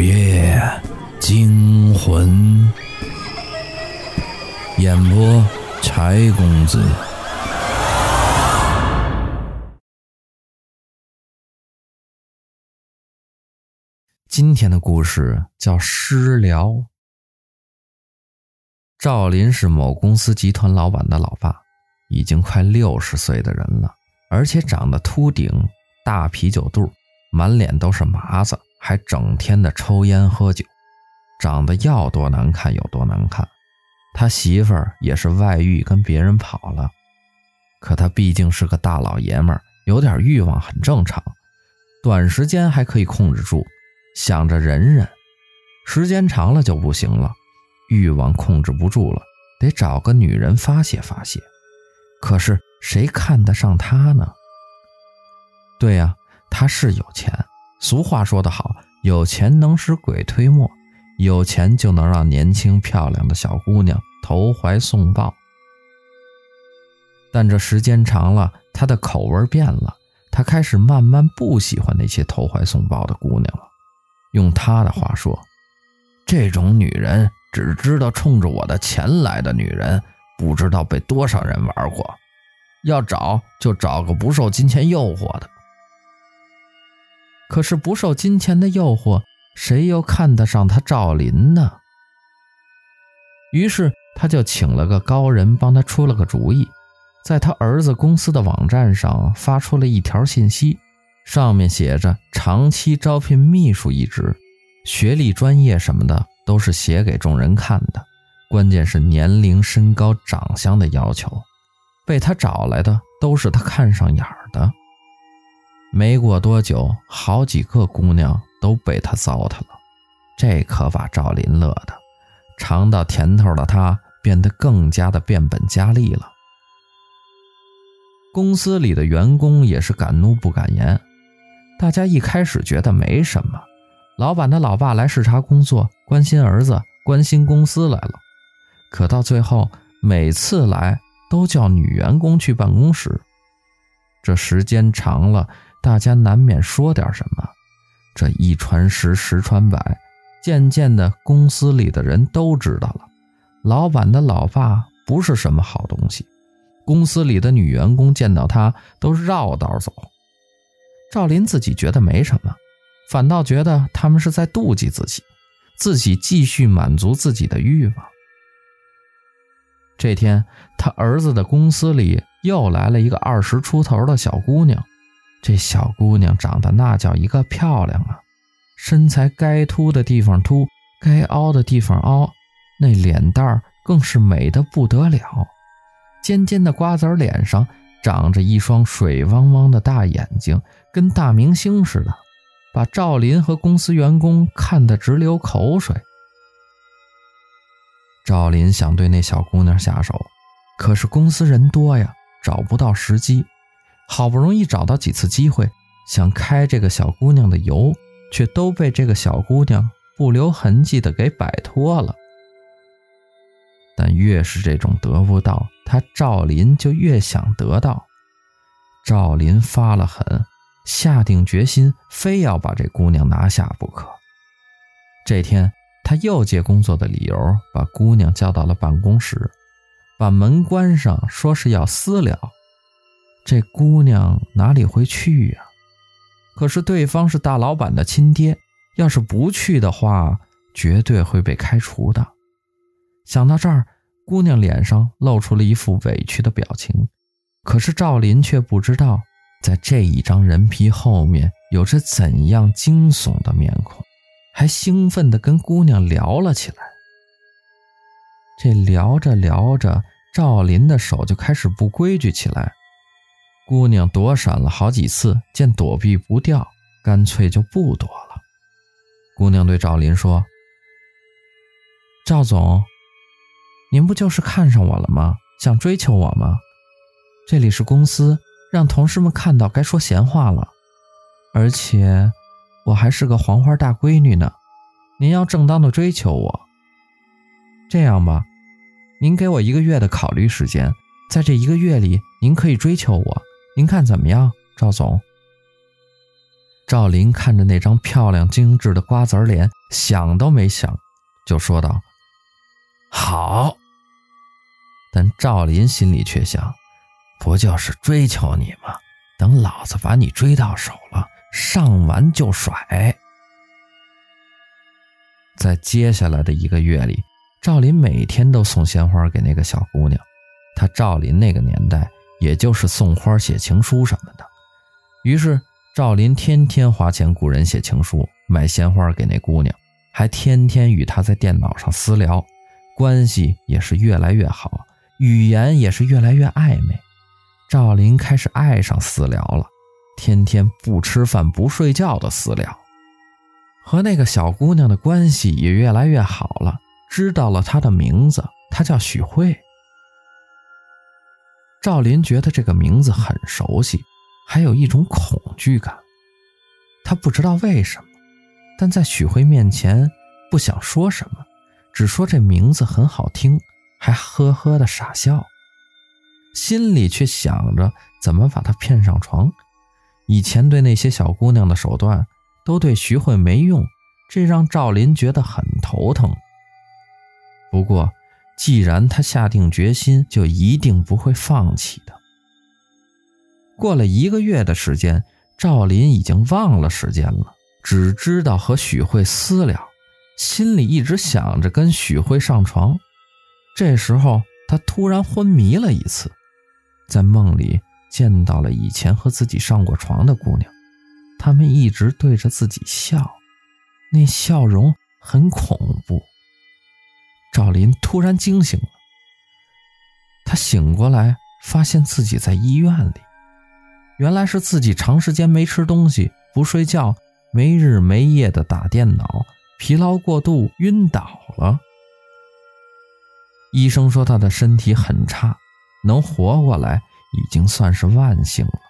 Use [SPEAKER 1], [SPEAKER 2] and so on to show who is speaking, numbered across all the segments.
[SPEAKER 1] 午夜惊魂，演播柴公子。今天的故事叫失聊。赵林是某公司集团老板的老爸，已经快六十岁的人了，而且长得秃顶、大啤酒肚，满脸都是麻子。还整天的抽烟喝酒，长得要多难看有多难看。他媳妇儿也是外遇跟别人跑了，可他毕竟是个大老爷们儿，有点欲望很正常，短时间还可以控制住，想着忍忍，时间长了就不行了，欲望控制不住了，得找个女人发泄发泄。可是谁看得上他呢？对呀，他是有钱。俗话说得好，有钱能使鬼推磨，有钱就能让年轻漂亮的小姑娘投怀送抱。但这时间长了，他的口味变了，他开始慢慢不喜欢那些投怀送抱的姑娘了。用他的话说，这种女人只知道冲着我的钱来的女人，不知道被多少人玩过。要找就找个不受金钱诱惑的。可是不受金钱的诱惑，谁又看得上他赵林呢？于是他就请了个高人帮他出了个主意，在他儿子公司的网站上发出了一条信息，上面写着长期招聘秘书一职，学历、专业什么的都是写给众人看的，关键是年龄、身高、长相的要求，被他找来的都是他看上眼儿的。没过多久，好几个姑娘都被他糟蹋了，这可把赵林乐的，尝到甜头的他变得更加的变本加厉了。公司里的员工也是敢怒不敢言，大家一开始觉得没什么，老板的老爸来视察工作，关心儿子，关心公司来了，可到最后每次来都叫女员工去办公室，这时间长了。大家难免说点什么，这一传十，十传百，渐渐的，公司里的人都知道了，老板的老爸不是什么好东西。公司里的女员工见到他都绕道走。赵林自己觉得没什么，反倒觉得他们是在妒忌自己，自己继续满足自己的欲望。这天，他儿子的公司里又来了一个二十出头的小姑娘。这小姑娘长得那叫一个漂亮啊，身材该凸的地方凸，该凹的地方凹，那脸蛋儿更是美得不得了。尖尖的瓜子脸上长着一双水汪汪的大眼睛，跟大明星似的，把赵林和公司员工看得直流口水。赵林想对那小姑娘下手，可是公司人多呀，找不到时机。好不容易找到几次机会，想开这个小姑娘的油，却都被这个小姑娘不留痕迹的给摆脱了。但越是这种得不到，他赵林就越想得到。赵林发了狠，下定决心，非要把这姑娘拿下不可。这天，他又借工作的理由，把姑娘叫到了办公室，把门关上，说是要私了。这姑娘哪里会去呀？可是对方是大老板的亲爹，要是不去的话，绝对会被开除的。想到这儿，姑娘脸上露出了一副委屈的表情。可是赵林却不知道，在这一张人皮后面有着怎样惊悚的面孔，还兴奋地跟姑娘聊了起来。这聊着聊着，赵林的手就开始不规矩起来。姑娘躲闪了好几次，见躲避不掉，干脆就不躲了。姑娘对赵林说：“赵总，您不就是看上我了吗？想追求我吗？这里是公司，让同事们看到该说闲话了。而且我还是个黄花大闺女呢，您要正当的追求我。这样吧，您给我一个月的考虑时间，在这一个月里，您可以追求我。”您看怎么样，赵总？赵林看着那张漂亮精致的瓜子脸，想都没想，就说道：“好。”但赵林心里却想：“不就是追求你吗？等老子把你追到手了，上完就甩。”在接下来的一个月里，赵林每天都送鲜花给那个小姑娘。他赵林那个年代，也就是送花、写情书什么的。于是赵林天天花钱雇人写情书、买鲜花给那姑娘，还天天与她在电脑上私聊，关系也是越来越好，语言也是越来越暧昧。赵林开始爱上私聊了，天天不吃饭不睡觉的私聊。和那个小姑娘的关系也越来越好了，知道了她的名字，她叫许慧。赵林觉得这个名字很熟悉，还有一种恐惧感。他不知道为什么，但在许慧面前不想说什么，只说这名字很好听，还呵呵的傻笑，心里却想着怎么把她骗上床。以前对那些小姑娘的手段。都对徐慧没用，这让赵林觉得很头疼。不过，既然他下定决心，就一定不会放弃的。过了一个月的时间，赵林已经忘了时间了，只知道和许慧私聊，心里一直想着跟许慧上床。这时候，他突然昏迷了一次，在梦里见到了以前和自己上过床的姑娘。他们一直对着自己笑，那笑容很恐怖。赵林突然惊醒了，他醒过来，发现自己在医院里。原来是自己长时间没吃东西、不睡觉，没日没夜的打电脑，疲劳过度晕倒了。医生说他的身体很差，能活过来已经算是万幸了。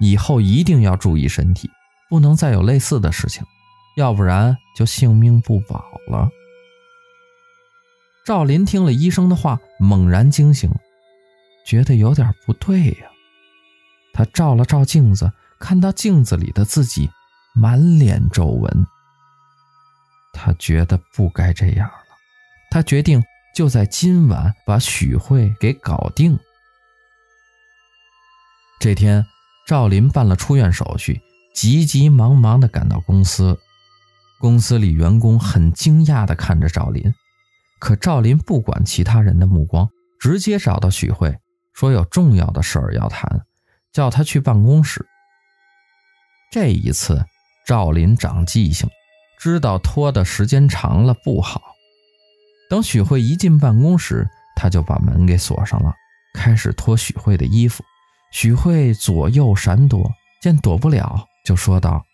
[SPEAKER 1] 以后一定要注意身体。不能再有类似的事情，要不然就性命不保了。赵林听了医生的话，猛然惊醒，觉得有点不对呀。他照了照镜子，看到镜子里的自己满脸皱纹，他觉得不该这样了。他决定就在今晚把许慧给搞定。这天，赵林办了出院手续。急急忙忙地赶到公司，公司里员工很惊讶地看着赵林，可赵林不管其他人的目光，直接找到许慧，说有重要的事儿要谈，叫他去办公室。这一次，赵林长记性，知道拖的时间长了不好。等许慧一进办公室，他就把门给锁上了，开始脱许慧的衣服。许慧左右闪躲，见躲不了。就说道：“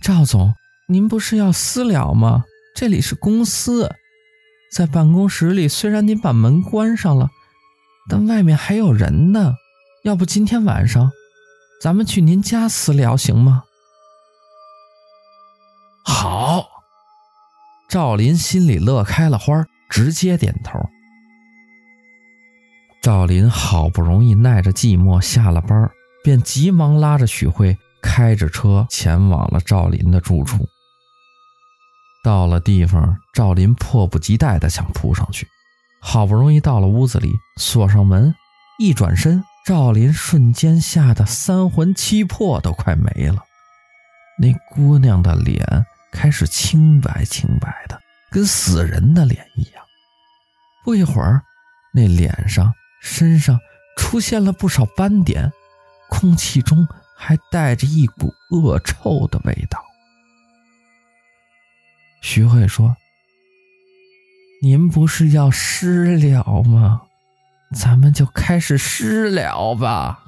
[SPEAKER 1] 赵总，您不是要私聊吗？这里是公司，在办公室里虽然您把门关上了，但外面还有人呢。要不今天晚上，咱们去您家私聊行吗？”好，赵林心里乐开了花，直接点头。赵林好不容易耐着寂寞下了班，便急忙拉着许慧。开着车前往了赵林的住处。到了地方，赵林迫不及待地想扑上去。好不容易到了屋子里，锁上门，一转身，赵林瞬间吓得三魂七魄都快没了。那姑娘的脸开始清白清白的，跟死人的脸一样。不一会儿，那脸上、身上出现了不少斑点，空气中。还带着一股恶臭的味道。徐慧说：“您不是要私了吗？咱们就开始私了吧。”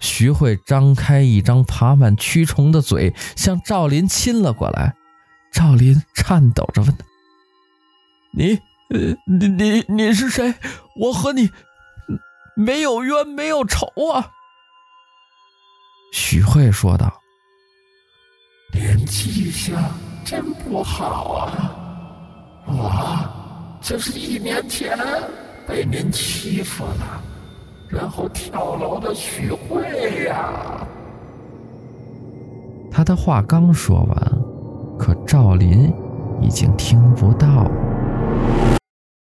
[SPEAKER 1] 徐慧张开一张爬满蛆虫的嘴，向赵林亲了过来。赵林颤抖着问：“你，呃，你你你是谁？我和你没有冤，没有仇啊！”许慧说道：“
[SPEAKER 2] 您记下真不好啊！我就是一年前被您欺负了，然后跳楼的许慧呀。”
[SPEAKER 1] 他的话刚说完，可赵林已经听不到。